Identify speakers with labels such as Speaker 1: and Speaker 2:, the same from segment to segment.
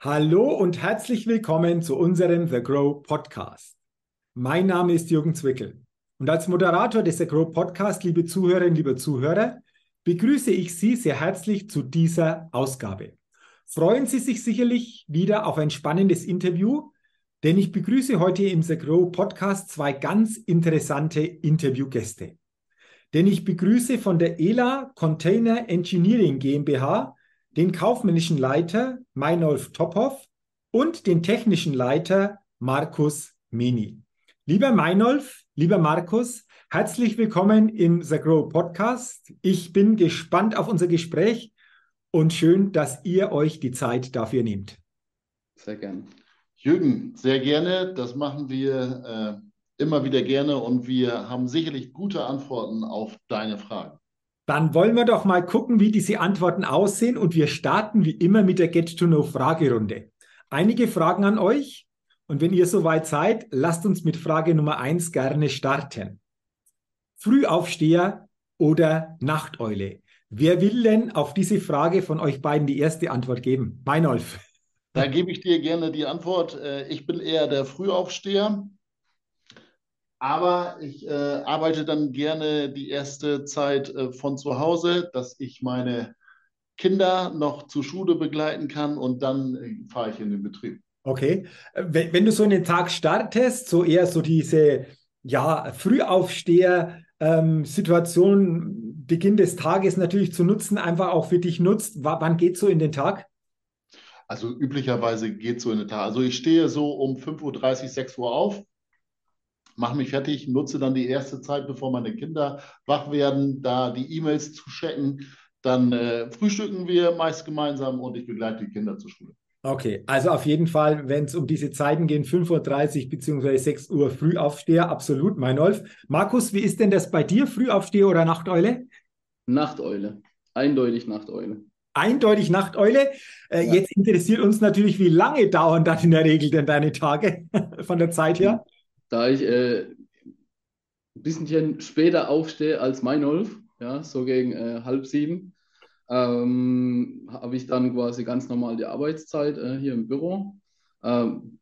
Speaker 1: Hallo und herzlich willkommen zu unserem The Grow Podcast. Mein Name ist Jürgen Zwickel und als Moderator des The Grow Podcast, liebe Zuhörerinnen, liebe Zuhörer, begrüße ich Sie sehr herzlich zu dieser Ausgabe. Freuen Sie sich sicherlich wieder auf ein spannendes Interview, denn ich begrüße heute im The Grow Podcast zwei ganz interessante Interviewgäste. Denn ich begrüße von der ELA Container Engineering GmbH den kaufmännischen Leiter Meinolf Tophoff und den technischen Leiter Markus Meni. Lieber Meinolf, lieber Markus, herzlich willkommen im The Grow Podcast. Ich bin gespannt auf unser Gespräch und schön, dass ihr euch die Zeit dafür nehmt.
Speaker 2: Sehr gerne. Jürgen, sehr gerne. Das machen wir äh, immer wieder gerne und wir haben sicherlich gute Antworten auf deine Fragen.
Speaker 1: Dann wollen wir doch mal gucken, wie diese Antworten aussehen und wir starten wie immer mit der Get-to-Know-Fragerunde. Einige Fragen an euch und wenn ihr soweit seid, lasst uns mit Frage Nummer eins gerne starten. Frühaufsteher oder Nachteule? Wer will denn auf diese Frage von euch beiden die erste Antwort geben? Meinolf.
Speaker 2: Da gebe ich dir gerne die Antwort. Äh, ich bin eher der Frühaufsteher. Aber ich äh, arbeite dann gerne die erste Zeit äh, von zu Hause, dass ich meine Kinder noch zur Schule begleiten kann und dann äh, fahre ich in den Betrieb.
Speaker 1: Okay. Wenn, wenn, du so einen Tag startest, so eher so diese ja, Frühaufsteher-Situation, ähm, Beginn des Tages natürlich zu nutzen, einfach auch für dich nutzt, wann geht so in den Tag?
Speaker 2: Also üblicherweise geht so in den Tag. Also ich stehe so um 5.30 Uhr, 6 Uhr auf mache mich fertig, nutze dann die erste Zeit, bevor meine Kinder wach werden, da die E-Mails zu checken. Dann äh, frühstücken wir meist gemeinsam und ich begleite die Kinder zur Schule.
Speaker 1: Okay, also auf jeden Fall, wenn es um diese Zeiten geht, 5.30 Uhr bzw. 6 Uhr Frühaufsteher, absolut, mein Wolf. Markus, wie ist denn das bei dir, Frühaufsteher oder Nachteule?
Speaker 3: Nachteule, eindeutig Nachteule.
Speaker 1: Eindeutig Nachteule. Äh, ja. Jetzt interessiert uns natürlich, wie lange dauern dann in der Regel denn deine Tage von der Zeit her?
Speaker 3: Da ich äh, ein bisschen später aufstehe als Meinolf, ja, so gegen äh, halb sieben, ähm, habe ich dann quasi ganz normal die Arbeitszeit äh, hier im Büro. Ähm,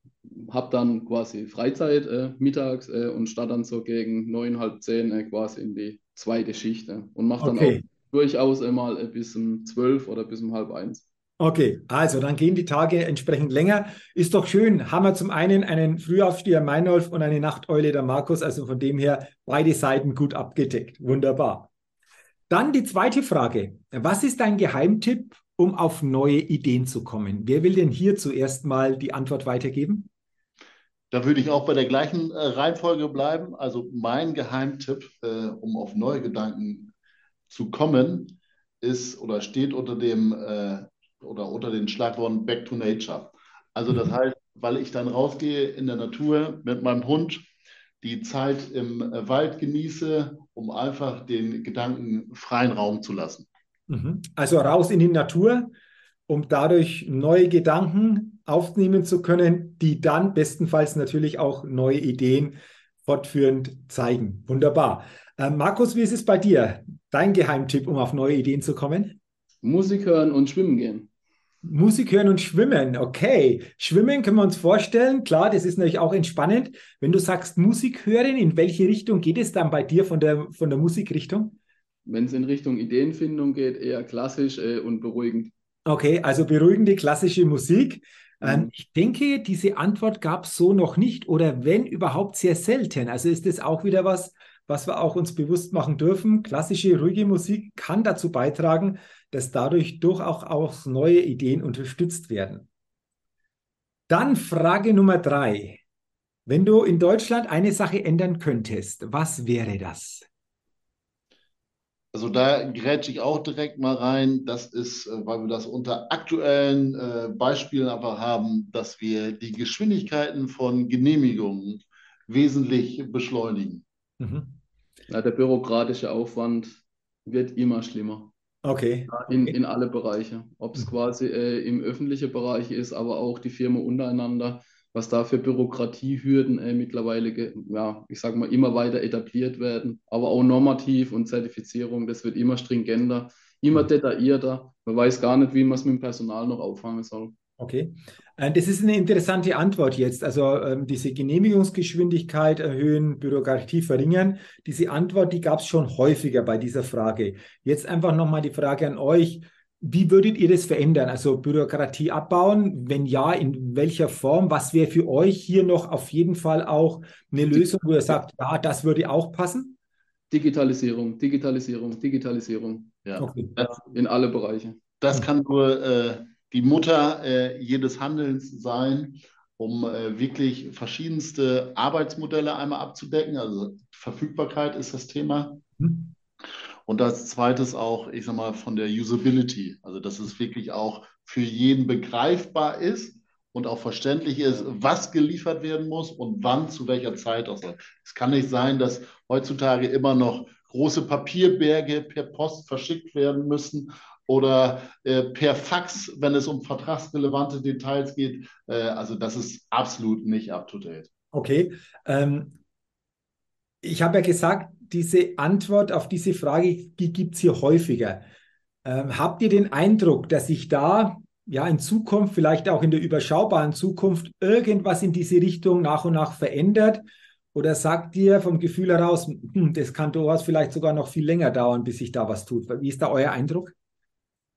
Speaker 3: habe dann quasi Freizeit äh, mittags äh, und starte dann so gegen neun, halb zehn äh, quasi in die zweite Schicht und mache dann okay. auch durchaus einmal bis um zwölf oder bis um halb eins.
Speaker 1: Okay, also dann gehen die Tage entsprechend länger. Ist doch schön. Haben wir zum einen einen Frühaufsteher Meinolf und eine Nachteule der Markus. Also von dem her beide Seiten gut abgedeckt. Wunderbar. Dann die zweite Frage. Was ist dein Geheimtipp, um auf neue Ideen zu kommen? Wer will denn hier zuerst mal die Antwort weitergeben?
Speaker 2: Da würde ich auch bei der gleichen äh, Reihenfolge bleiben. Also mein Geheimtipp, äh, um auf neue Gedanken zu kommen, ist oder steht unter dem äh, oder unter den Schlagworten Back to Nature. Also das mhm. heißt, weil ich dann rausgehe in der Natur mit meinem Hund, die Zeit im Wald genieße, um einfach den Gedanken freien Raum zu lassen.
Speaker 1: Mhm. Also raus in die Natur, um dadurch neue Gedanken aufnehmen zu können, die dann bestenfalls natürlich auch neue Ideen fortführend zeigen. Wunderbar. Äh, Markus, wie ist es bei dir? Dein Geheimtipp, um auf neue Ideen zu kommen?
Speaker 3: Musik hören und schwimmen gehen.
Speaker 1: Musik hören und schwimmen, okay. Schwimmen können wir uns vorstellen, klar, das ist natürlich auch entspannend. Wenn du sagst Musik hören, in welche Richtung geht es dann bei dir von der, von der Musikrichtung?
Speaker 3: Wenn es in Richtung Ideenfindung geht, eher klassisch äh, und beruhigend.
Speaker 1: Okay, also beruhigende klassische Musik. Ähm, mhm. ich denke, diese Antwort gab es so noch nicht oder wenn überhaupt sehr selten. Also ist das auch wieder was, was wir auch uns bewusst machen dürfen. Klassische, ruhige Musik kann dazu beitragen, dass dadurch durchaus auch neue Ideen unterstützt werden. Dann Frage Nummer drei. Wenn du in Deutschland eine Sache ändern könntest, was wäre das?
Speaker 2: Also da grätsche ich auch direkt mal rein. Das ist, äh, weil wir das unter aktuellen äh, Beispielen einfach haben, dass wir die Geschwindigkeiten von Genehmigungen wesentlich beschleunigen.
Speaker 3: Mhm. Ja, der bürokratische Aufwand wird immer schlimmer.
Speaker 1: Okay.
Speaker 3: In, in alle Bereiche. Ob es mhm. quasi äh, im öffentlichen Bereich ist, aber auch die Firmen untereinander, was da für Bürokratiehürden äh, mittlerweile, ja, ich sage mal, immer weiter etabliert werden. Aber auch normativ und Zertifizierung, das wird immer stringenter, immer mhm. detaillierter. Man weiß gar nicht, wie man es mit dem Personal noch auffangen soll.
Speaker 1: Okay. Äh, das ist eine interessante Antwort jetzt. Also ähm, diese Genehmigungsgeschwindigkeit erhöhen, Bürokratie verringern. Diese Antwort, die gab es schon häufiger bei dieser Frage. Jetzt einfach nochmal die Frage an euch. Wie würdet ihr das verändern? Also Bürokratie abbauen? Wenn ja, in welcher Form? Was wäre für euch hier noch auf jeden Fall auch eine Lösung, wo ihr sagt, ja, das würde auch passen?
Speaker 3: Digitalisierung, Digitalisierung, Digitalisierung.
Speaker 2: Ja.
Speaker 3: Okay. In alle Bereiche.
Speaker 2: Das kann nur äh, die Mutter äh, jedes Handelns sein, um äh, wirklich verschiedenste Arbeitsmodelle einmal abzudecken. Also Verfügbarkeit ist das Thema. Mhm. Und als zweites auch, ich sag mal, von der Usability. Also, dass es wirklich auch für jeden begreifbar ist und auch verständlich ist, was geliefert werden muss und wann zu welcher Zeit. Also, es kann nicht sein, dass heutzutage immer noch große Papierberge per Post verschickt werden müssen oder äh, per Fax, wenn es um vertragsrelevante Details geht. Äh, also das ist absolut nicht up-to-date.
Speaker 1: Okay. Ähm, ich habe ja gesagt, diese Antwort auf diese Frage die gibt es hier häufiger. Ähm, habt ihr den Eindruck, dass sich da ja in Zukunft, vielleicht auch in der überschaubaren Zukunft, irgendwas in diese Richtung nach und nach verändert? Oder sagt ihr vom Gefühl heraus, hm, das kann durchaus vielleicht sogar noch viel länger dauern, bis sich da was tut? Wie ist da euer Eindruck?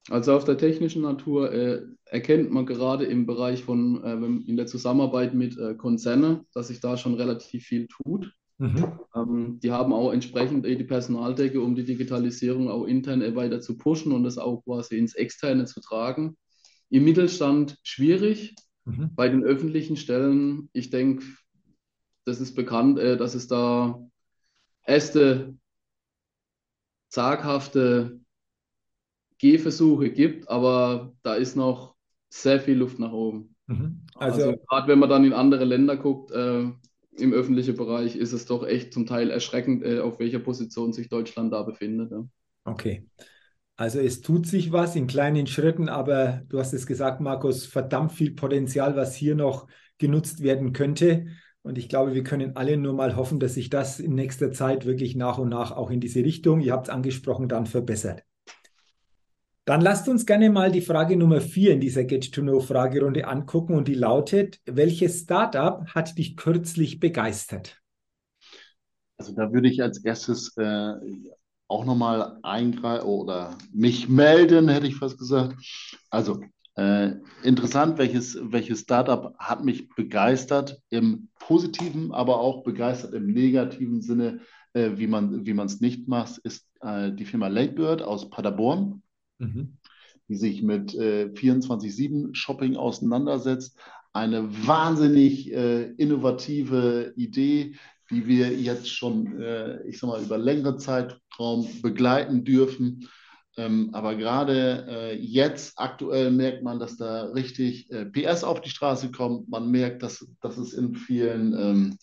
Speaker 3: Also auf der technischen Natur äh, erkennt man gerade im Bereich von äh, in der Zusammenarbeit mit äh, Konzernen, dass sich da schon relativ viel tut. Mhm. Ähm, die haben auch entsprechend die Personaldecke, um die Digitalisierung auch intern weiter zu pushen und das auch quasi ins Externe zu tragen. Im Mittelstand schwierig, mhm. bei den öffentlichen Stellen, ich denke, das ist bekannt, äh, dass es da erste zaghafte Gehversuche gibt, aber da ist noch sehr viel Luft nach oben. Mhm. Also, also gerade wenn man dann in andere Länder guckt, äh, im öffentlichen Bereich ist es doch echt zum Teil erschreckend, äh, auf welcher Position sich Deutschland da befindet. Ja.
Speaker 1: Okay. Also es tut sich was in kleinen Schritten, aber du hast es gesagt, Markus, verdammt viel Potenzial, was hier noch genutzt werden könnte. Und ich glaube, wir können alle nur mal hoffen, dass sich das in nächster Zeit wirklich nach und nach auch in diese Richtung, ihr habt es angesprochen, dann verbessert. Dann lasst uns gerne mal die Frage Nummer vier in dieser Get-to-Know-Fragerunde angucken und die lautet, welches Startup hat dich kürzlich begeistert?
Speaker 2: Also da würde ich als erstes äh, auch nochmal eingreifen oder mich melden, hätte ich fast gesagt. Also äh, interessant, welches, welches Startup hat mich begeistert im positiven, aber auch begeistert im negativen Sinne, äh, wie man es nicht macht, ist äh, die Firma Lakebird aus Paderborn mhm. die sich mit äh, 24-7-Shopping auseinandersetzt. Eine wahnsinnig äh, innovative Idee, die wir jetzt schon, äh, ich sag mal, über längere Zeitraum begleiten dürfen. Ähm, aber gerade äh, jetzt aktuell merkt man, dass da richtig äh, PS auf die Straße kommt. Man merkt, dass, dass es in vielen ähm,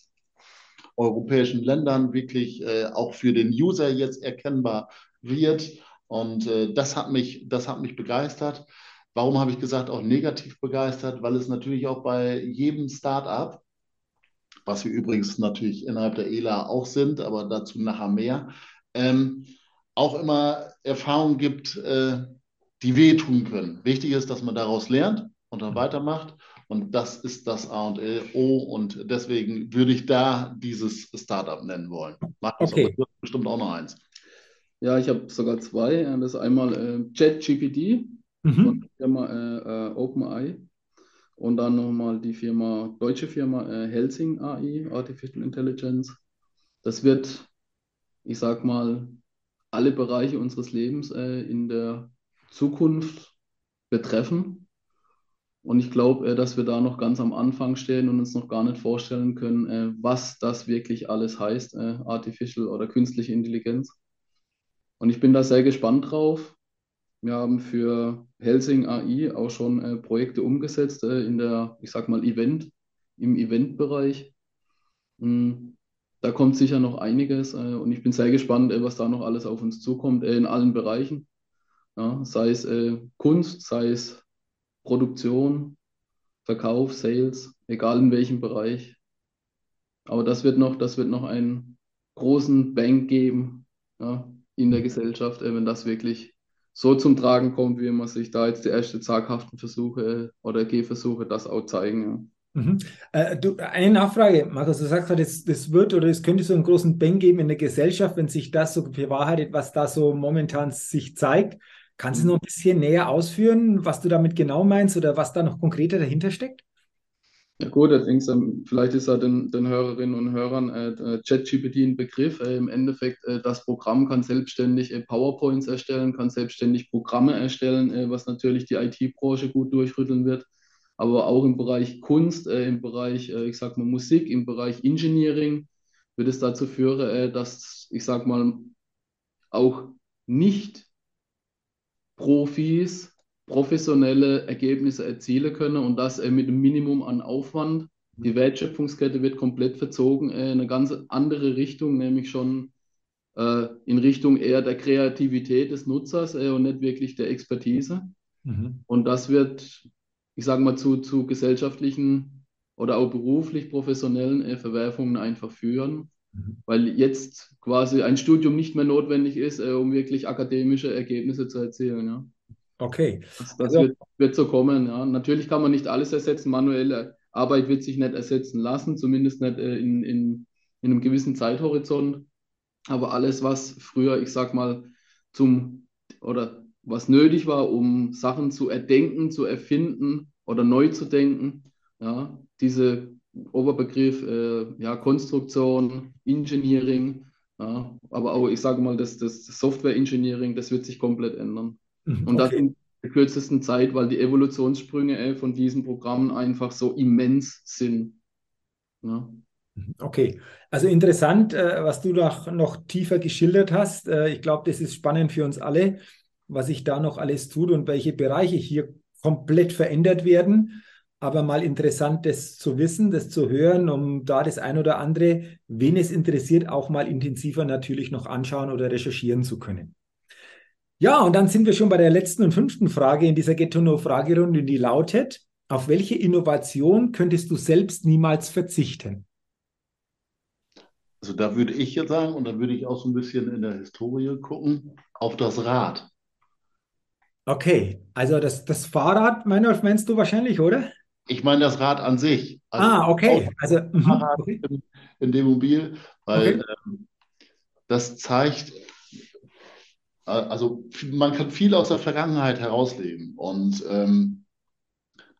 Speaker 2: europäischen Ländern wirklich äh, auch für den User jetzt erkennbar wird. Und äh, das, hat mich, das hat mich begeistert. Warum habe ich gesagt, auch negativ begeistert? Weil es natürlich auch bei jedem Startup, was wir übrigens natürlich innerhalb der ELA auch sind, aber dazu nachher mehr, ähm, auch immer Erfahrungen gibt, äh, die wehtun können. Wichtig ist, dass man daraus lernt und dann weitermacht. Und das ist das A und O. Und deswegen würde ich da dieses Startup nennen wollen.
Speaker 1: Markus, okay.
Speaker 2: bestimmt auch noch eins.
Speaker 3: Ja, ich habe sogar zwei. Das ist einmal äh, ChatGPT mhm. von der Firma äh, äh, OpenAI und dann nochmal die Firma, deutsche Firma äh, Helsing AI, Artificial Intelligence. Das wird, ich sag mal, alle Bereiche unseres Lebens äh, in der Zukunft betreffen. Und ich glaube, äh, dass wir da noch ganz am Anfang stehen und uns noch gar nicht vorstellen können, äh, was das wirklich alles heißt, äh, Artificial oder künstliche Intelligenz. Und ich bin da sehr gespannt drauf. Wir haben für Helsing AI auch schon äh, Projekte umgesetzt äh, in der, ich sag mal, Event, im Eventbereich. Mhm. Da kommt sicher noch einiges äh, und ich bin sehr gespannt, äh, was da noch alles auf uns zukommt, äh, in allen Bereichen. Ja, sei es äh, Kunst, sei es Produktion, Verkauf, Sales, egal in welchem Bereich. Aber das wird noch, das wird noch einen großen Bank geben. Ja, in der Gesellschaft, äh, wenn das wirklich so zum Tragen kommt, wie man sich da jetzt die ersten zaghaften Versuche oder Gehversuche das auch zeigen. Ja.
Speaker 1: Mhm. Äh, du, eine Nachfrage, Markus, du sagst das, das wird oder es könnte so einen großen Bang geben in der Gesellschaft, wenn sich das so bewahrheitet, was da so momentan sich zeigt. Kannst du mhm. noch ein bisschen näher ausführen, was du damit genau meinst oder was da noch konkreter dahinter steckt?
Speaker 3: Ja gut, allerdings, ähm, vielleicht ist ja den, den Hörerinnen und Hörern äh, ChatGPT ein Begriff. Äh, Im Endeffekt, äh, das Programm kann selbstständig äh, PowerPoints erstellen, kann selbstständig Programme erstellen, äh, was natürlich die IT-Branche gut durchrütteln wird aber auch im Bereich Kunst, äh, im Bereich, äh, ich sag mal, Musik, im Bereich Engineering wird es dazu führen, äh, dass, ich sag mal, auch nicht Profis professionelle Ergebnisse erzielen können und das äh, mit einem Minimum an Aufwand. Die Wertschöpfungskette wird komplett verzogen äh, in eine ganz andere Richtung, nämlich schon äh, in Richtung eher der Kreativität des Nutzers und nicht wirklich der Expertise. Mhm. Und das wird ich sage mal, zu, zu gesellschaftlichen oder auch beruflich professionellen äh, Verwerfungen einfach führen, mhm. weil jetzt quasi ein Studium nicht mehr notwendig ist, äh, um wirklich akademische Ergebnisse zu erzielen. Ja.
Speaker 1: Okay.
Speaker 3: Das, das also, wird, wird, so kommen. Ja. Natürlich kann man nicht alles ersetzen. Manuelle Arbeit wird sich nicht ersetzen lassen, zumindest nicht äh, in, in, in einem gewissen Zeithorizont. Aber alles, was früher, ich sag mal, zum oder was nötig war, um Sachen zu erdenken, zu erfinden oder neu zu denken. Ja, diese Oberbegriff äh, ja, Konstruktion, Engineering, ja, aber auch, ich sage mal, das, das Software Engineering, das wird sich komplett ändern. Mhm, Und das in der kürzesten Zeit, weil die Evolutionssprünge von diesen Programmen einfach so immens sind.
Speaker 1: Ja. Mhm, okay, also interessant, äh, was du noch, noch tiefer geschildert hast. Äh, ich glaube, das ist spannend für uns alle was sich da noch alles tut und welche Bereiche hier komplett verändert werden. Aber mal interessant, das zu wissen, das zu hören, um da das ein oder andere, wen es interessiert, auch mal intensiver natürlich noch anschauen oder recherchieren zu können. Ja, und dann sind wir schon bei der letzten und fünften Frage in dieser Ghetto-No-Fragerunde, die lautet, auf welche Innovation könntest du selbst niemals verzichten?
Speaker 2: Also da würde ich jetzt sagen, und da würde ich auch so ein bisschen in der Historie gucken, auf das Rad.
Speaker 1: Okay, also das, das Fahrrad, Meinolf, meinst du wahrscheinlich, oder?
Speaker 2: Ich meine das Rad an sich.
Speaker 1: Also ah, okay. Also,
Speaker 2: mhm, Fahrrad okay. In, in, dem Mobil, weil okay. ähm, das zeigt, also man kann viel aus der Vergangenheit herausleben. Und ähm,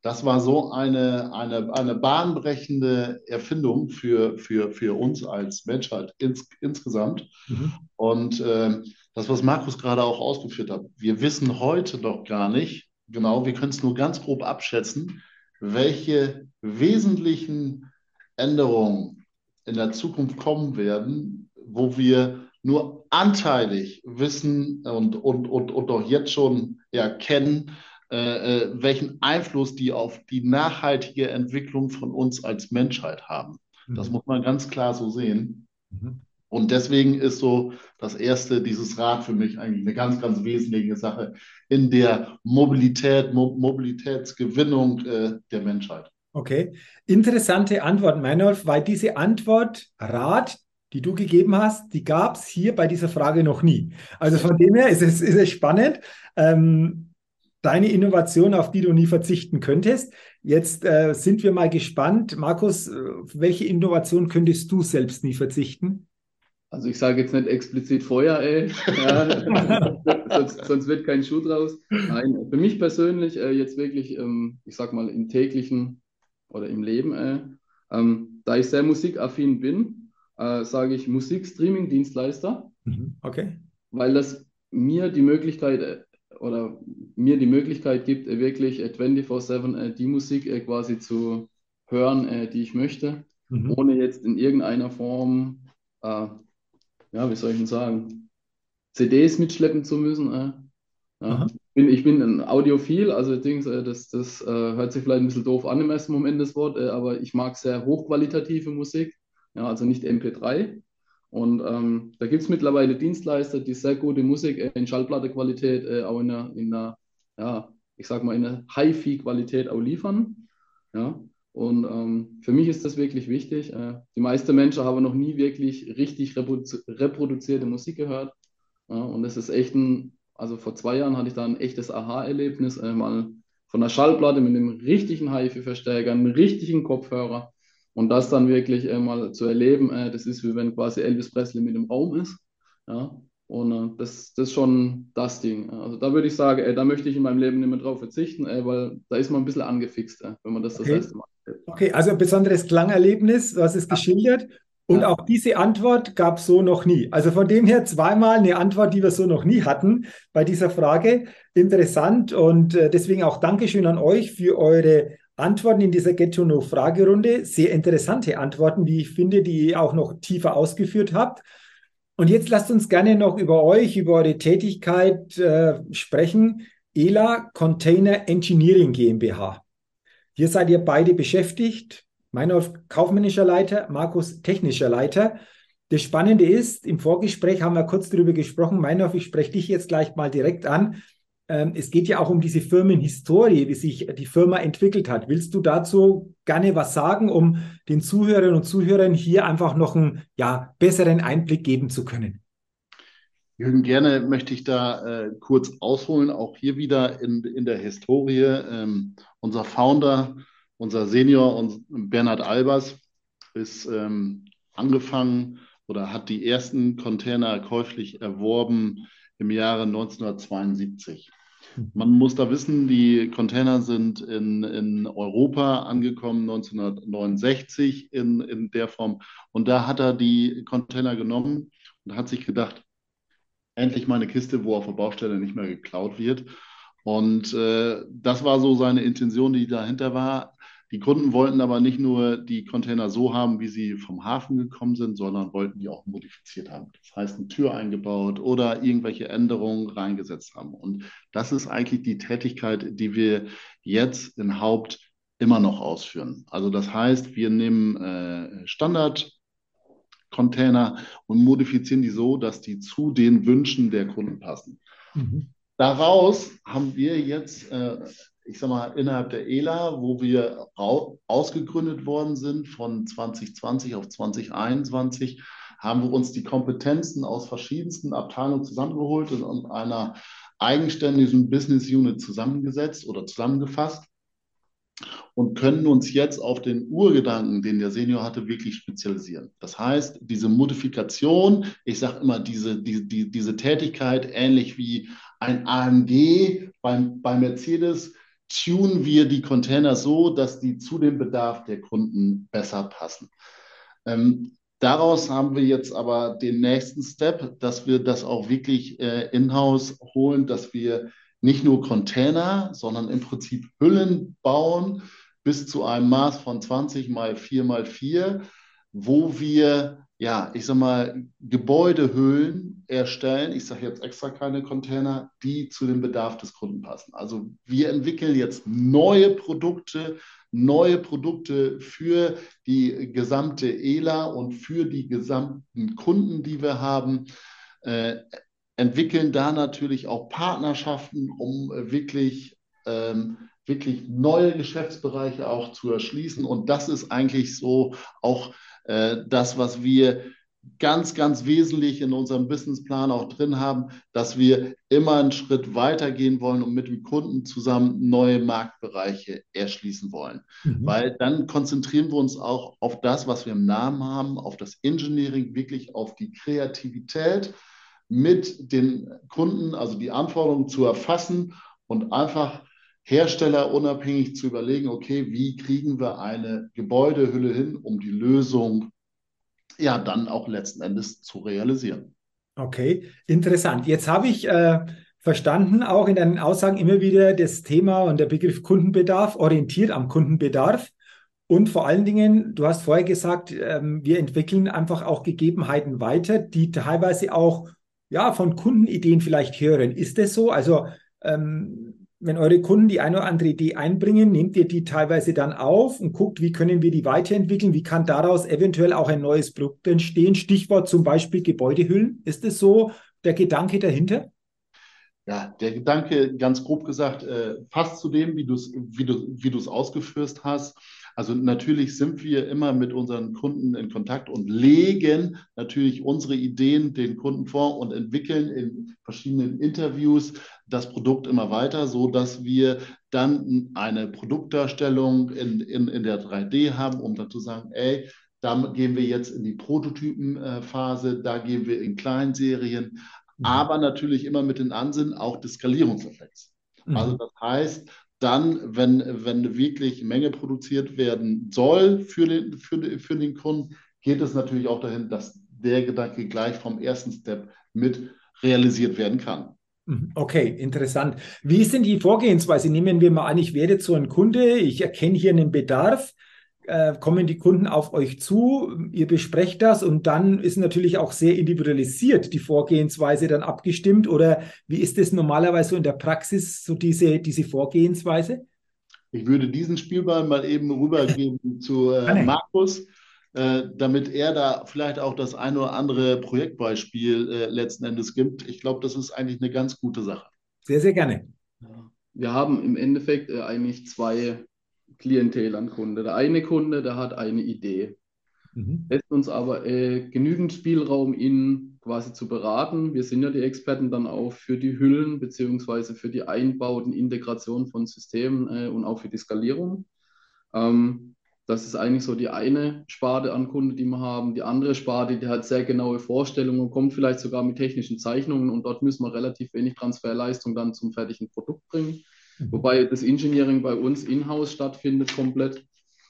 Speaker 2: das war so eine, eine, eine bahnbrechende Erfindung für, für, für uns als Menschheit ins, insgesamt. Mhm. Und äh, das, was Markus gerade auch ausgeführt hat, wir wissen heute noch gar nicht, genau, wir können es nur ganz grob abschätzen, welche wesentlichen Änderungen in der Zukunft kommen werden, wo wir nur anteilig wissen und, und, und, und auch jetzt schon erkennen, äh, äh, welchen Einfluss die auf die nachhaltige Entwicklung von uns als Menschheit haben. Mhm. Das muss man ganz klar so sehen. Mhm. Und deswegen ist so das erste, dieses Rad für mich eigentlich eine ganz, ganz wesentliche Sache in der Mobilität, Mo Mobilitätsgewinnung äh, der Menschheit.
Speaker 1: Okay, interessante Antwort, Meinolf, weil diese Antwort Rad, die du gegeben hast, die gab es hier bei dieser Frage noch nie. Also von dem her ist es, ist es spannend. Ähm, deine Innovation, auf die du nie verzichten könntest. Jetzt äh, sind wir mal gespannt. Markus, äh, welche Innovation könntest du selbst nie verzichten?
Speaker 3: Also ich sage jetzt nicht explizit Feuer, ey. Ja, sonst, sonst, wird kein Schuh draus. Nein, für mich persönlich äh, jetzt wirklich, ähm, ich sag mal, im täglichen oder im Leben, äh, ähm, da ich sehr musikaffin bin, äh, sage ich Musikstreaming-Dienstleister.
Speaker 1: Mhm, okay.
Speaker 3: Weil das mir die Möglichkeit äh, oder mir die Möglichkeit gibt, äh, wirklich 24-7 äh, die Musik quasi zu hören, die ich möchte, mhm. ohne jetzt in irgendeiner Form, äh, ja, wie soll ich denn sagen, CDs mitschleppen zu müssen. Äh. Ja. Bin, ich bin ein Audiophil, also das, das äh, hört sich vielleicht ein bisschen doof an im ersten Moment das Wort, aber ich mag sehr hochqualitative Musik, ja, also nicht MP3. Und ähm, da gibt es mittlerweile Dienstleister, die sehr gute Musik in Schallplattequalität, äh, auch in einer, in einer, ja, ich sag mal, in einer Hi-Fi-Qualität auch liefern. Ja. Und ähm, für mich ist das wirklich wichtig. Äh, die meisten Menschen haben noch nie wirklich richtig reprodu reproduzierte Musik gehört. Ja. Und es ist echt ein Also vor zwei Jahren hatte ich da ein echtes Aha-Erlebnis, äh, mal von der Schallplatte mit einem richtigen HiFi-Verstärker, einem richtigen Kopfhörer und das dann wirklich äh, mal zu erleben, äh, das ist wie wenn quasi Elvis Presley mit im Raum ist. Ja, und äh, das, das ist schon das Ding. Also da würde ich sagen, ey, da möchte ich in meinem Leben nicht mehr drauf verzichten, ey, weil da ist man ein bisschen angefixt, ey, wenn man das
Speaker 1: okay.
Speaker 3: das erste Mal
Speaker 1: erlebt. Okay, also ein besonderes Klangerlebnis, du hast es geschildert. Und ja. auch diese Antwort gab es so noch nie. Also von dem her zweimal eine Antwort, die wir so noch nie hatten bei dieser Frage. Interessant und äh, deswegen auch Dankeschön an euch für eure Antworten in dieser Get to Know Fragerunde. Sehr interessante Antworten, wie ich finde, die ihr auch noch tiefer ausgeführt habt. Und jetzt lasst uns gerne noch über euch, über eure Tätigkeit äh, sprechen. ELA Container Engineering GmbH. Hier seid ihr beide beschäftigt. Meinolf kaufmännischer Leiter, Markus technischer Leiter. Das Spannende ist, im Vorgespräch haben wir kurz darüber gesprochen. Meinolf, ich spreche dich jetzt gleich mal direkt an. Ähm, es geht ja auch um diese Firmenhistorie, wie sich die Firma entwickelt hat. Willst du dazu gerne was sagen, um den Zuhörerinnen und Zuhörern hier einfach noch einen ja, besseren Einblick geben zu können?
Speaker 2: Jürgen, gerne möchte ich da äh, kurz ausholen, auch hier wieder in, in der Historie. Ähm, unser Founder, unser Senior, uns, Bernhard Albers, ist ähm, angefangen oder hat die ersten Container käuflich erworben im Jahre 1972. Man muss da wissen, die Container sind in, in Europa angekommen 1969 in, in der Form. Und da hat er die Container genommen und hat sich gedacht, endlich mal eine Kiste, wo auf der Baustelle nicht mehr geklaut wird. Und äh, das war so seine Intention, die dahinter war. Die Kunden wollten aber nicht nur die Container so haben, wie sie vom Hafen gekommen sind, sondern wollten die auch modifiziert haben. Das heißt, eine Tür eingebaut oder irgendwelche Änderungen reingesetzt haben. Und das ist eigentlich die Tätigkeit, die wir jetzt in Haupt immer noch ausführen. Also das heißt, wir nehmen äh, Standard Container und modifizieren die so, dass die zu den Wünschen der Kunden passen. Mhm. Daraus haben wir jetzt äh, ich sag mal, innerhalb der ELA, wo wir ausgegründet worden sind von 2020 auf 2021, haben wir uns die Kompetenzen aus verschiedensten Abteilungen zusammengeholt und in einer eigenständigen Business Unit zusammengesetzt oder zusammengefasst und können uns jetzt auf den Urgedanken, den der Senior hatte, wirklich spezialisieren. Das heißt, diese Modifikation, ich sage immer, diese, die, die, diese Tätigkeit, ähnlich wie ein AMG beim, bei Mercedes, tunen wir die Container so, dass die zu dem Bedarf der Kunden besser passen. Ähm, daraus haben wir jetzt aber den nächsten Step, dass wir das auch wirklich äh, in-house holen, dass wir nicht nur Container, sondern im Prinzip Hüllen bauen bis zu einem Maß von 20 mal 4 mal 4, wo wir ja, ich sag mal, Gebäudehöhlen erstellen. Ich sage jetzt extra keine Container, die zu dem Bedarf des Kunden passen. Also wir entwickeln jetzt neue Produkte, neue Produkte für die gesamte ELA und für die gesamten Kunden, die wir haben. Äh, entwickeln da natürlich auch Partnerschaften, um wirklich, ähm, wirklich neue Geschäftsbereiche auch zu erschließen. Und das ist eigentlich so auch äh, das, was wir ganz, ganz wesentlich in unserem Businessplan auch drin haben, dass wir immer einen Schritt weiter gehen wollen und mit dem Kunden zusammen neue Marktbereiche erschließen wollen. Mhm. Weil dann konzentrieren wir uns auch auf das, was wir im Namen haben, auf das Engineering, wirklich auf die Kreativität mit den Kunden, also die Anforderungen zu erfassen und einfach herstellerunabhängig zu überlegen, okay, wie kriegen wir eine Gebäudehülle hin, um die Lösung ja dann auch letzten Endes zu realisieren.
Speaker 1: Okay, interessant. Jetzt habe ich äh, verstanden, auch in deinen Aussagen immer wieder das Thema und der Begriff Kundenbedarf, orientiert am Kundenbedarf. Und vor allen Dingen, du hast vorher gesagt, ähm, wir entwickeln einfach auch Gegebenheiten weiter, die teilweise auch ja, von Kundenideen vielleicht hören. Ist das so? Also ähm, wenn eure Kunden die eine oder andere Idee einbringen, nehmt ihr die teilweise dann auf und guckt, wie können wir die weiterentwickeln? Wie kann daraus eventuell auch ein neues Produkt entstehen? Stichwort zum Beispiel Gebäudehüllen. Ist das so der Gedanke dahinter?
Speaker 2: Ja, der Gedanke, ganz grob gesagt, äh, fast zu dem, wie du es wie wie du es ausgeführt hast. Also natürlich sind wir immer mit unseren Kunden in Kontakt und legen natürlich unsere Ideen den Kunden vor und entwickeln in verschiedenen Interviews das Produkt immer weiter, so dass wir dann eine Produktdarstellung in, in, in der 3D haben, um dann zu sagen, ey, da gehen wir jetzt in die Prototypenphase, da gehen wir in Kleinserien, mhm. aber natürlich immer mit den Ansinnen auch des Skalierungseffekts. Mhm. Also das heißt, dann, wenn, wenn wirklich Menge produziert werden soll für den, für, für den Kunden, geht es natürlich auch dahin, dass der Gedanke gleich vom ersten Step mit realisiert werden kann.
Speaker 1: Mhm. Okay, interessant. Wie ist denn die Vorgehensweise? Nehmen wir mal an, ich werde zu einem Kunde, ich erkenne hier einen Bedarf äh, kommen die Kunden auf euch zu, ihr besprecht das und dann ist natürlich auch sehr individualisiert die Vorgehensweise dann abgestimmt oder wie ist das normalerweise so in der Praxis, so diese, diese Vorgehensweise?
Speaker 2: Ich würde diesen Spielball mal eben rübergeben zu äh, Markus, äh, damit er da vielleicht auch das ein oder andere Projektbeispiel äh, letzten Endes gibt. Ich glaube, das ist eigentlich eine ganz gute Sache.
Speaker 1: Sehr, sehr gerne.
Speaker 3: Wir haben im Endeffekt äh, eigentlich zwei Klientel an Kunde. Der eine Kunde, der hat eine Idee, mhm. lässt uns aber äh, genügend Spielraum, ihn quasi zu beraten. Wir sind ja die Experten dann auch für die Hüllen beziehungsweise für die Einbauten, Integration von Systemen äh, und auch für die Skalierung. Ähm, das ist eigentlich so die eine Sparte an Kunden, die wir haben. Die andere Sparte, die hat sehr genaue Vorstellungen, kommt vielleicht sogar mit technischen Zeichnungen und dort müssen wir relativ wenig Transferleistung dann zum fertigen Produkt bringen. Mhm. Wobei das Engineering bei uns in-house stattfindet komplett.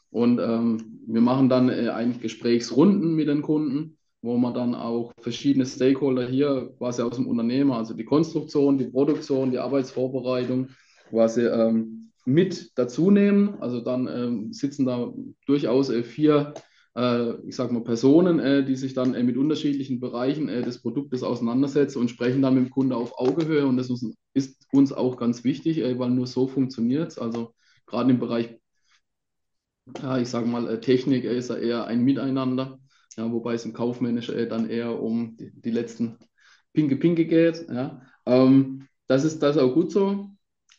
Speaker 3: Und ähm, wir machen dann äh, eigentlich Gesprächsrunden mit den Kunden, wo man dann auch verschiedene Stakeholder hier quasi aus dem Unternehmen, also die Konstruktion, die Produktion, die Arbeitsvorbereitung quasi ähm, mit dazu nehmen. Also dann ähm, sitzen da durchaus äh, vier ich sage mal, Personen, äh, die sich dann äh, mit unterschiedlichen Bereichen des Produktes auseinandersetzen und sprechen dann mit dem Kunde auf Augehöhe. Und das ist uns auch ganz wichtig, weil nur so funktioniert es. Also gerade im Bereich, ja, ich sage mal, Technik ist er eher ein Miteinander, ja, wobei es im Kaufmännischen dann eher um die, die letzten Pinke-Pinke geht. Ja. Ähm, das, ist, das ist auch gut so.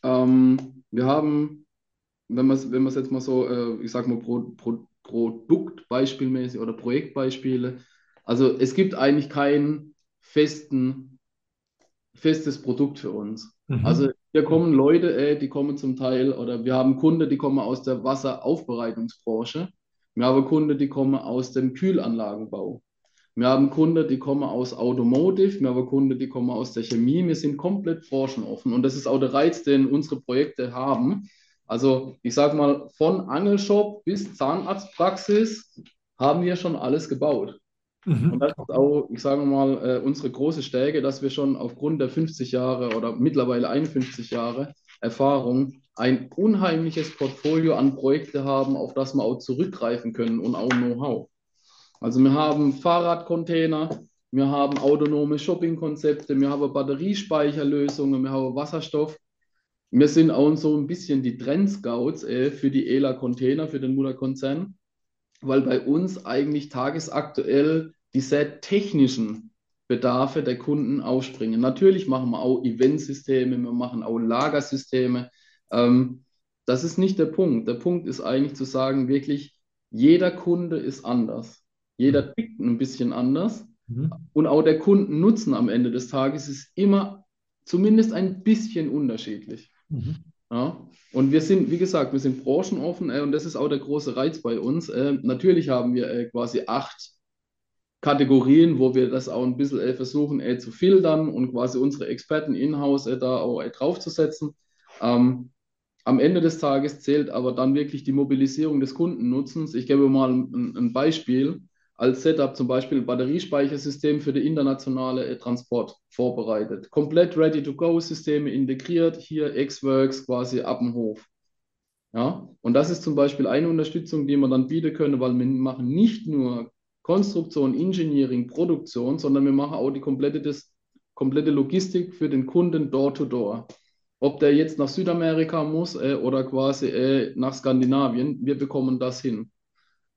Speaker 3: Ähm, wir haben, wenn man es wenn jetzt mal so, ich sage mal, pro, pro Produktbeispielmäßig oder Projektbeispiele. Also es gibt eigentlich kein festen, festes Produkt für uns. Mhm. Also hier kommen Leute, äh, die kommen zum Teil, oder wir haben Kunden, die kommen aus der Wasseraufbereitungsbranche. Wir haben Kunden, die kommen aus dem Kühlanlagenbau. Wir haben Kunden, die kommen aus Automotive, wir haben Kunden, die kommen aus der Chemie. Wir sind komplett branchenoffen und das ist auch der Reiz, den unsere Projekte haben, also ich sage mal, von Angelshop bis Zahnarztpraxis haben wir schon alles gebaut. Mhm. Und das ist auch, ich sage mal, äh, unsere große Stärke, dass wir schon aufgrund der 50 Jahre oder mittlerweile 51 Jahre Erfahrung ein unheimliches Portfolio an Projekte haben, auf das wir auch zurückgreifen können und auch Know-how. Also wir haben Fahrradcontainer, wir haben autonome Shoppingkonzepte, wir haben Batteriespeicherlösungen, wir haben Wasserstoff wir sind auch so ein bisschen die Trendscouts äh, für die ELA Container, für den Mutterkonzern, weil bei uns eigentlich tagesaktuell die sehr technischen Bedarfe der Kunden aufspringen. Natürlich machen wir auch Eventsysteme, wir machen auch Lagersysteme. Ähm, das ist nicht der Punkt. Der Punkt ist eigentlich zu sagen, wirklich, jeder Kunde ist anders. Jeder mhm. tickt ein bisschen anders. Mhm. Und auch der Kundennutzen am Ende des Tages ist immer zumindest ein bisschen unterschiedlich. Mhm. Ja. Und wir sind, wie gesagt, wir sind branchenoffen äh, und das ist auch der große Reiz bei uns. Äh, natürlich haben wir äh, quasi acht Kategorien, wo wir das auch ein bisschen äh, versuchen äh, zu filtern und quasi unsere Experten in-house äh, da auch draufzusetzen. Ähm, am Ende des Tages zählt aber dann wirklich die Mobilisierung des Kundennutzens. Ich gebe mal ein, ein Beispiel als Setup zum Beispiel Batteriespeichersystem für den internationalen äh, Transport vorbereitet. Komplett Ready-to-Go-Systeme integriert, hier X-Works quasi ab dem Hof. Ja, und das ist zum Beispiel eine Unterstützung, die man dann bieten können, weil wir machen nicht nur Konstruktion, Engineering, Produktion, sondern wir machen auch die komplette, das, komplette Logistik für den Kunden Door-to-Door. -Door. Ob der jetzt nach Südamerika muss äh, oder quasi äh, nach Skandinavien, wir bekommen das hin.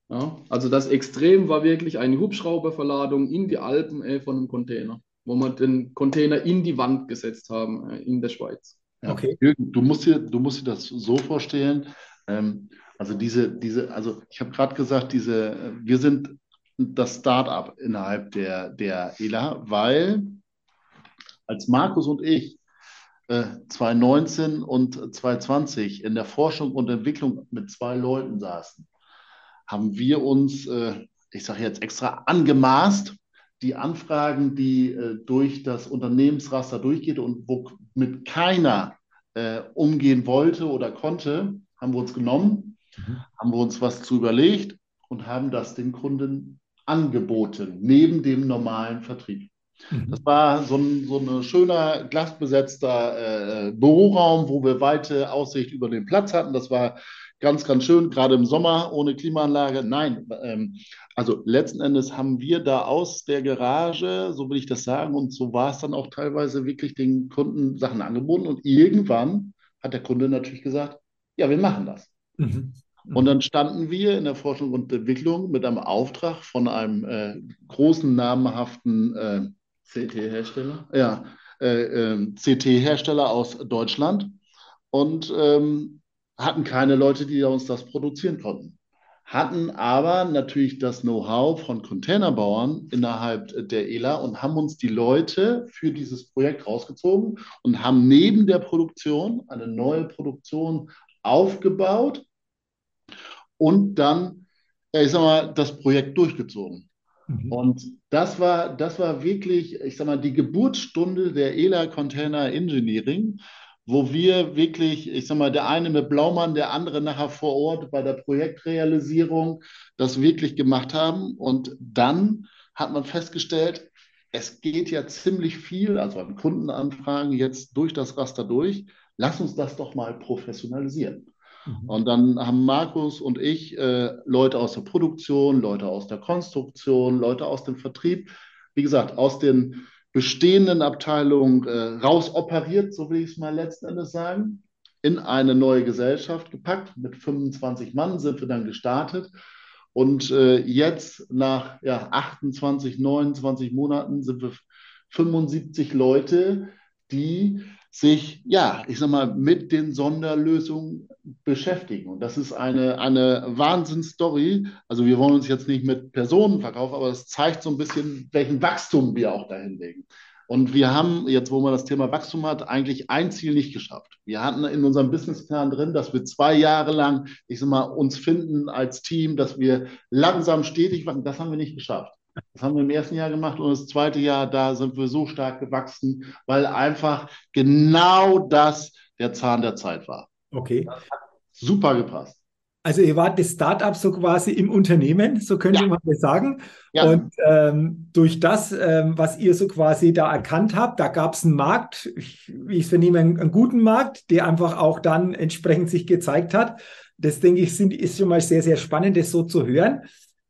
Speaker 3: Ja, also das Extrem war wirklich eine Hubschrauberverladung in die Alpen äh, von einem Container. wo wir den Container in die Wand gesetzt haben äh, in der Schweiz.
Speaker 2: Ja. Okay. Du musst dir, du musst dir das so vorstellen. Ähm, also diese, diese, also ich habe gerade gesagt, diese, wir sind das Startup innerhalb der, der ELA, weil als Markus und ich äh, 2019 und 2020 in der Forschung und Entwicklung mit zwei Leuten saßen, haben wir uns, äh, ich sage jetzt extra, angemaßt, die Anfragen, die äh, durch das Unternehmensraster durchgeht und womit keiner äh, umgehen wollte oder konnte, haben wir uns genommen, mhm. haben wir uns was zu überlegt und haben das den Kunden angeboten, neben dem normalen Vertrieb. Mhm. Das war so ein, so ein schöner, glasbesetzter äh, Büroraum, wo wir weite Aussicht über den Platz hatten. Das war ganz, ganz schön, gerade im Sommer ohne Klimaanlage. Nein, ähm, also letzten Endes haben wir da aus der Garage, so will ich das sagen, und so war es dann auch teilweise wirklich den Kunden Sachen angeboten. Und irgendwann hat der Kunde natürlich gesagt, ja, wir machen das. Mhm. Mhm. Und dann standen wir in der Forschung und Entwicklung mit einem Auftrag von einem äh, großen, namhaften äh,
Speaker 3: CT-Hersteller.
Speaker 2: Ja, äh, ähm, CT-Hersteller aus Deutschland und ähm, hatten keine Leute, die uns das produzieren konnten. Hatten aber natürlich das Know-how von Containerbauern innerhalb der ELA und haben uns die Leute für dieses Projekt rausgezogen und haben neben der Produktion eine neue Produktion aufgebaut und dann, ich sag mal, das Projekt durchgezogen. Mhm. Und das war, das war wirklich, ich sag mal, die Geburtsstunde der ELA Container Engineering, wo wir wirklich, ich sag mal, der eine mit Blaumann, der andere nachher vor Ort bei der Projektrealisierung das wirklich gemacht haben. Und dann hat man festgestellt, es geht ja ziemlich viel, also an Kundenanfragen jetzt durch das Raster durch. Lass uns das doch mal professionalisieren. Mhm. Und dann haben Markus und ich äh, Leute aus der Produktion, Leute aus der Konstruktion, Leute aus dem Vertrieb, wie gesagt, aus den bestehenden Abteilungen äh, rausoperiert, so will ich es mal letzten Endes sagen, in eine neue Gesellschaft gepackt. Mit 25 Mann sind wir dann gestartet. Und äh, jetzt nach ja, 28, 29 Monaten sind wir 75 Leute, die sich, ja, ich sag mal, mit den Sonderlösungen beschäftigen. Und das ist eine, eine Wahnsinnsstory. Also wir wollen uns jetzt nicht mit Personen verkaufen, aber es zeigt so ein bisschen, welchen Wachstum wir auch dahin legen. Und wir haben jetzt, wo man das Thema Wachstum hat, eigentlich ein Ziel nicht geschafft. Wir hatten in unserem Businessplan drin, dass wir zwei Jahre lang, ich sag mal, uns finden als Team, dass wir langsam stetig wachsen. Das haben wir nicht geschafft. Das haben wir im ersten Jahr gemacht und das zweite Jahr, da sind wir so stark gewachsen, weil einfach genau das der Zahn der Zeit war.
Speaker 1: Okay.
Speaker 2: super gepasst.
Speaker 1: Also ihr wart das Startup so quasi im Unternehmen, so könnte ja. man das sagen. Ja. Und ähm, durch das, ähm, was ihr so quasi da erkannt habt, da gab es einen Markt, wie ich es vernehme, einen, einen, guten Markt, der einfach auch dann entsprechend sich gezeigt hat. Das denke ich, sind, ist schon mal sehr, sehr spannend, das so zu hören.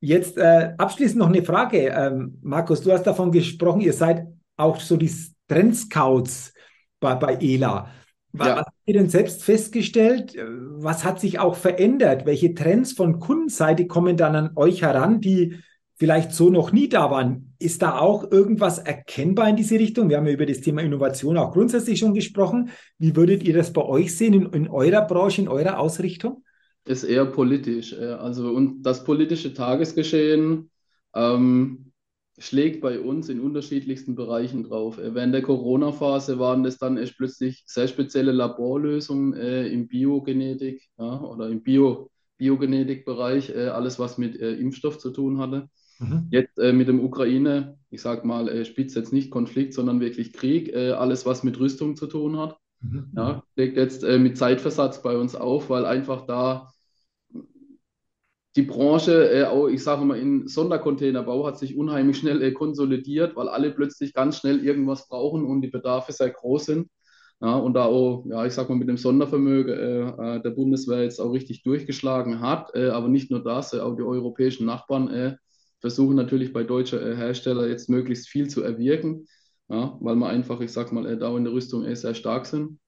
Speaker 1: Jetzt äh, abschließend noch eine Frage. Ähm, Markus, du hast davon gesprochen, ihr seid auch so die Trendscouts bei, bei ELA. Was, ja. habt ihr denn selbst festgestellt? Was hat sich auch verändert? Welche Trends von Kundenseite kommen dann an euch heran, die vielleicht so noch nie da waren? Ist da auch irgendwas erkennbar in diese Richtung? Wir haben ja über das Thema Innovation auch grundsätzlich schon gesprochen. Wie würdet ihr das bei euch sehen in, in eurer Branche, in eurer Ausrichtung?
Speaker 3: Ist eher politisch. Also und das politische Tagesgeschehen ähm, schlägt bei uns in unterschiedlichsten Bereichen drauf. Während der Corona-Phase waren das dann echt plötzlich sehr spezielle Laborlösungen äh, im Biogenetik ja, oder im Bio, Biogenetikbereich, äh, alles was mit äh, Impfstoff zu tun hatte. Mhm. Jetzt äh, mit dem Ukraine, ich sag mal, äh, spitzt jetzt nicht Konflikt, sondern wirklich Krieg, äh, alles was mit Rüstung zu tun hat. Mhm. Ja, legt jetzt mit Zeitversatz bei uns auf, weil einfach da die Branche, äh, auch, ich sage mal, in Sondercontainerbau hat sich unheimlich schnell äh, konsolidiert, weil alle plötzlich ganz schnell irgendwas brauchen und die Bedarfe sehr groß sind. Ja, und da auch, ja, ich sag mal, mit dem Sondervermögen äh, äh der Bundeswehr jetzt auch richtig durchgeschlagen hat. Äh, aber nicht nur das, äh, auch die europäischen Nachbarn versuchen natürlich bei deutschen Herstellern jetzt möglichst viel zu erwirken, ja, weil man einfach, ich sag mal, da in der Rüstung sehr stark sind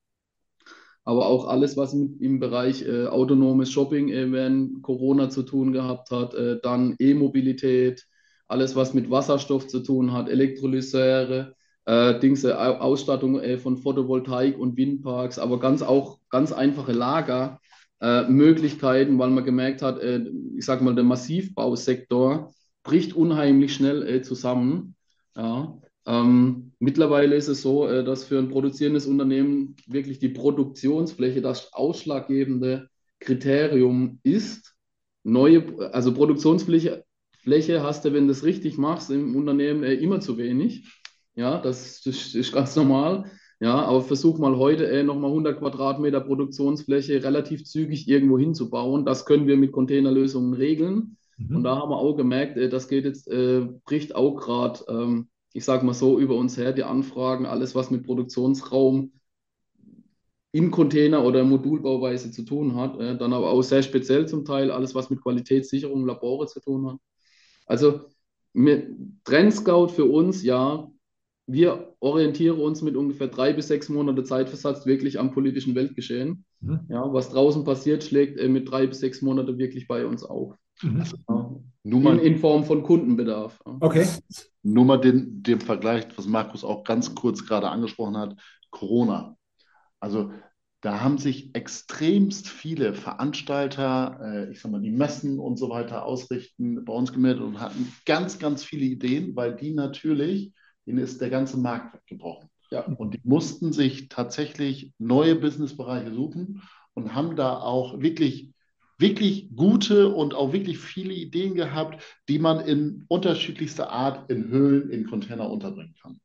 Speaker 3: aber auch alles, was im Bereich äh, autonomes Shopping äh, während Corona zu tun gehabt hat, äh, dann E-Mobilität, alles, was mit Wasserstoff zu tun hat, Elektrolyseure, äh, Dings, Ausstattung äh, von Photovoltaik und Windparks, aber ganz auch ganz einfache Lagermöglichkeiten, äh, weil man gemerkt hat, äh, ich sag mal, der Massivbausektor bricht unheimlich schnell äh, zusammen. Ja. Ähm, mittlerweile ist es so, äh, dass für ein produzierendes Unternehmen wirklich die Produktionsfläche das ausschlaggebende Kriterium ist. Neue, also Produktionsfläche Fläche hast du, wenn du es richtig machst, im Unternehmen äh, immer zu wenig. Ja, das, das, ist ganz normal. Ja, aber versuch mal heute äh, nochmal 100 Quadratmeter Produktionsfläche relativ zügig irgendwo hinzubauen. Das können wir mit Containerlösungen regeln. Mhm. Und da haben wir auch gemerkt, äh, das geht jetzt, äh, bricht auch gerade, ähm, ich sage mal so, über uns her, die Anfragen, alles, was mit Produktionsraum im Container oder Modulbauweise zu tun hat. Äh, dann aber auch sehr speziell zum Teil alles, was mit Qualitätssicherung, Labore zu tun hat. Also mit Trendscout für uns, ja, wir orientieren uns mit ungefähr drei bis sechs Monate Zeitversatz wirklich am politischen Weltgeschehen. Mhm. Ja, was draußen passiert, schlägt äh, mit drei bis sechs Monaten wirklich bei uns auf. Mhm. Ja. In, in, Form von Kundenbedarf.
Speaker 2: Okay. Nur mal den, den Vergleich, was Markus auch ganz kurz gerade angesprochen hat, Corona. Also da haben sich extremst viele Veranstalter, äh, ich sag mal, die Messen und so weiter ausrichten, bei uns gemeldet und hatten ganz, ganz viele Ideen, weil die natürlich ihnen ist der ganze Markt weggebrochen. Ja. Und die mussten sich tatsächlich neue Businessbereiche suchen und haben da auch wirklich, wirklich gute und auch wirklich viele Ideen gehabt, die man in unterschiedlichster Art in Höhlen, in Container unterbringen kann.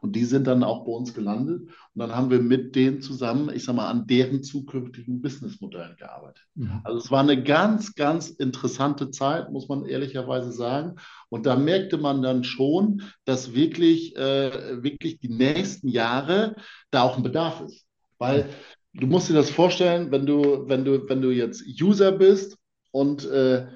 Speaker 2: Und die sind dann auch bei uns gelandet. Und dann haben wir mit denen zusammen, ich sag mal, an deren zukünftigen Businessmodellen gearbeitet. Mhm. Also es war eine ganz, ganz interessante Zeit, muss man ehrlicherweise sagen. Und da merkte man dann schon, dass wirklich, äh, wirklich die nächsten Jahre da auch ein Bedarf ist. Weil du musst dir das vorstellen, wenn du, wenn du, wenn du jetzt User bist und äh,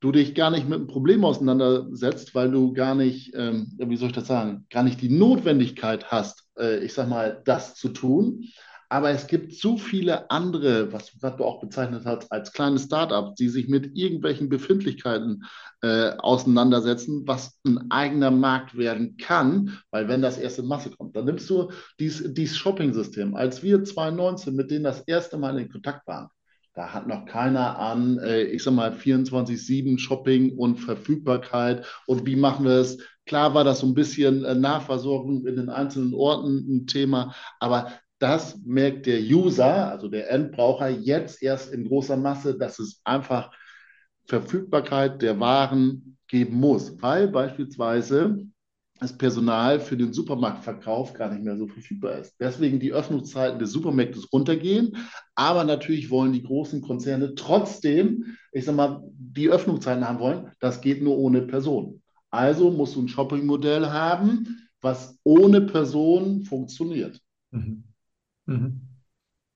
Speaker 2: du dich gar nicht mit einem Problem auseinandersetzt, weil du gar nicht, ähm, wie soll ich das sagen, gar nicht die Notwendigkeit hast, äh, ich sag mal, das zu tun. Aber es gibt so viele andere, was, was du auch bezeichnet hast, als kleine Startups, die sich mit irgendwelchen Befindlichkeiten äh, auseinandersetzen, was ein eigener Markt werden kann, weil wenn das erste Masse kommt, dann nimmst du dieses, dieses Shopping-System. Als wir 2019 mit denen das erste Mal in Kontakt waren, da hat noch keiner an, äh, ich sag mal, 24-7 Shopping und Verfügbarkeit und wie machen wir es. Klar war das so ein bisschen äh, Nachversorgung in den einzelnen Orten ein Thema, aber das merkt der User, also der Endbraucher, jetzt erst in großer Masse, dass es einfach Verfügbarkeit der Waren geben muss, weil beispielsweise das Personal für den Supermarktverkauf gar nicht mehr so verfügbar ist. Deswegen die Öffnungszeiten des Supermärktes runtergehen, aber natürlich wollen die großen Konzerne trotzdem, ich sag mal, die Öffnungszeiten haben wollen. Das geht nur ohne Person. Also musst du ein Shopping-Modell haben, was ohne Person funktioniert. Mhm.
Speaker 1: Mhm.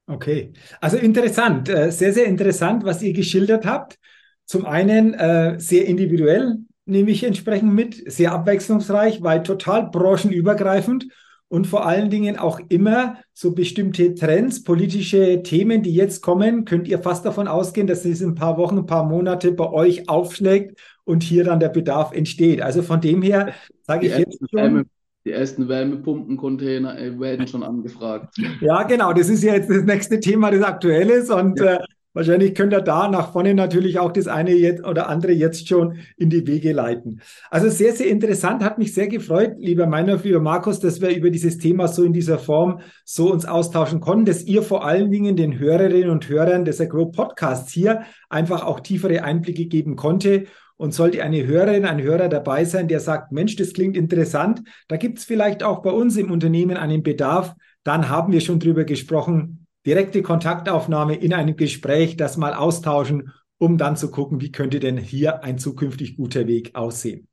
Speaker 1: Okay, also interessant, äh, sehr, sehr interessant, was ihr geschildert habt. Zum einen äh, sehr individuell, nehme ich entsprechend mit. Sehr abwechslungsreich, weil total branchenübergreifend und vor allen Dingen auch immer so bestimmte Trends, politische Themen, die jetzt kommen, könnt ihr fast davon ausgehen, dass es in ein paar Wochen, ein paar Monate bei euch aufschlägt und hier dann der Bedarf entsteht. Also von dem her sage ich jetzt schon.
Speaker 3: Die ersten Wärmepumpencontainer äh, werden schon angefragt.
Speaker 1: Ja, genau. Das ist ja jetzt das nächste Thema, das aktuell ist. Und ja. äh, Wahrscheinlich könnt ihr da nach vorne natürlich auch das eine jetzt oder andere jetzt schon in die Wege leiten. Also sehr, sehr interessant, hat mich sehr gefreut, lieber Meinhof, lieber Markus, dass wir über dieses Thema so in dieser Form so uns austauschen konnten, dass ihr vor allen Dingen den Hörerinnen und Hörern des Agro Podcasts hier einfach auch tiefere Einblicke geben konnte. Und sollte eine Hörerin, ein Hörer dabei sein, der sagt, Mensch, das klingt interessant, da gibt es vielleicht auch bei uns im Unternehmen einen Bedarf, dann haben wir schon drüber gesprochen, direkte Kontaktaufnahme in einem Gespräch, das mal austauschen, um dann zu gucken, wie könnte denn hier ein zukünftig guter Weg aussehen.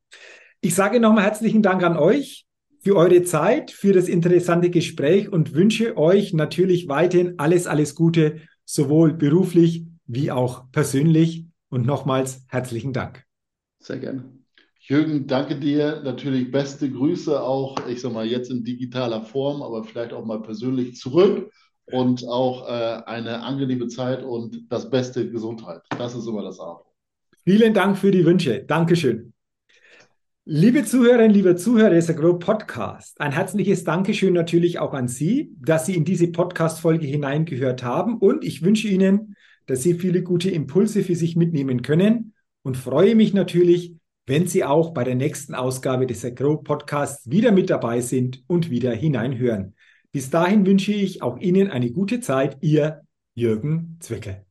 Speaker 1: Ich sage nochmal herzlichen Dank an euch für eure Zeit, für das interessante Gespräch und wünsche euch natürlich weiterhin alles, alles Gute, sowohl beruflich wie auch persönlich. Und nochmals herzlichen Dank.
Speaker 2: Sehr gerne. Jürgen, danke dir. Natürlich beste Grüße auch, ich sag mal, jetzt in digitaler Form, aber vielleicht auch mal persönlich zurück und auch äh, eine angenehme Zeit und das beste Gesundheit. Das ist immer das A.
Speaker 1: Vielen Dank für die Wünsche. Dankeschön. Liebe Zuhörerinnen, liebe Zuhörer des Agro Podcast, ein herzliches Dankeschön natürlich auch an Sie, dass Sie in diese Podcast-Folge hineingehört haben und ich wünsche Ihnen, dass Sie viele gute Impulse für sich mitnehmen können und freue mich natürlich, wenn Sie auch bei der nächsten Ausgabe des Agro Podcasts wieder mit dabei sind und wieder hineinhören. Bis dahin wünsche ich auch Ihnen eine gute Zeit, Ihr Jürgen Zwickel.